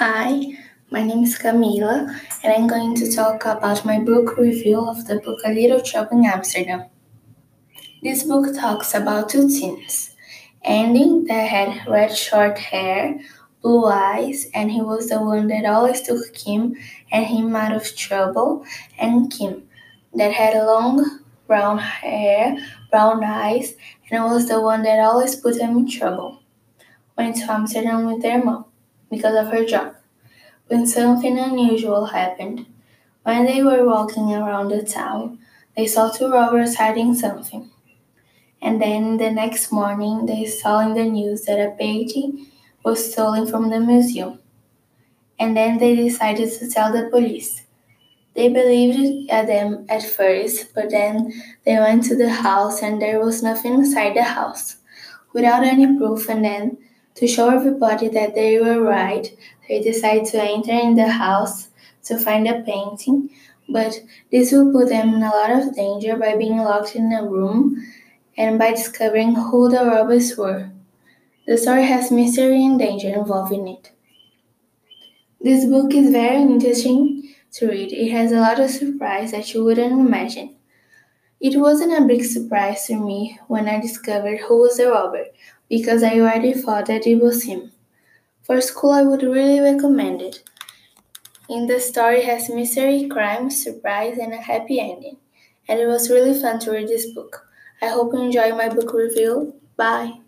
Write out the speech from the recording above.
Hi, my name is Camila, and I'm going to talk about my book review of the book A Little Trouble in Amsterdam. This book talks about two teens Andy, that had red short hair, blue eyes, and he was the one that always took Kim and him out of trouble, and Kim, that had long brown hair, brown eyes, and was the one that always put them in trouble. Went to Amsterdam with their mom because of her job. When something unusual happened, when they were walking around the town, they saw two robbers hiding something. And then the next morning, they saw in the news that a painting was stolen from the museum. And then they decided to tell the police. They believed at them at first, but then they went to the house and there was nothing inside the house, without any proof. And then to show everybody that they were right, they decide to enter in the house to find a painting, but this will put them in a lot of danger by being locked in a room and by discovering who the robbers were. The story has mystery and danger involved in it. This book is very interesting to read. It has a lot of surprise that you wouldn't imagine. It wasn't a big surprise to me when I discovered who was the robber, because I already thought that it was him. For school, I would really recommend it. In the story has mystery, crime, surprise, and a happy ending. And it was really fun to read this book. I hope you enjoy my book review. Bye.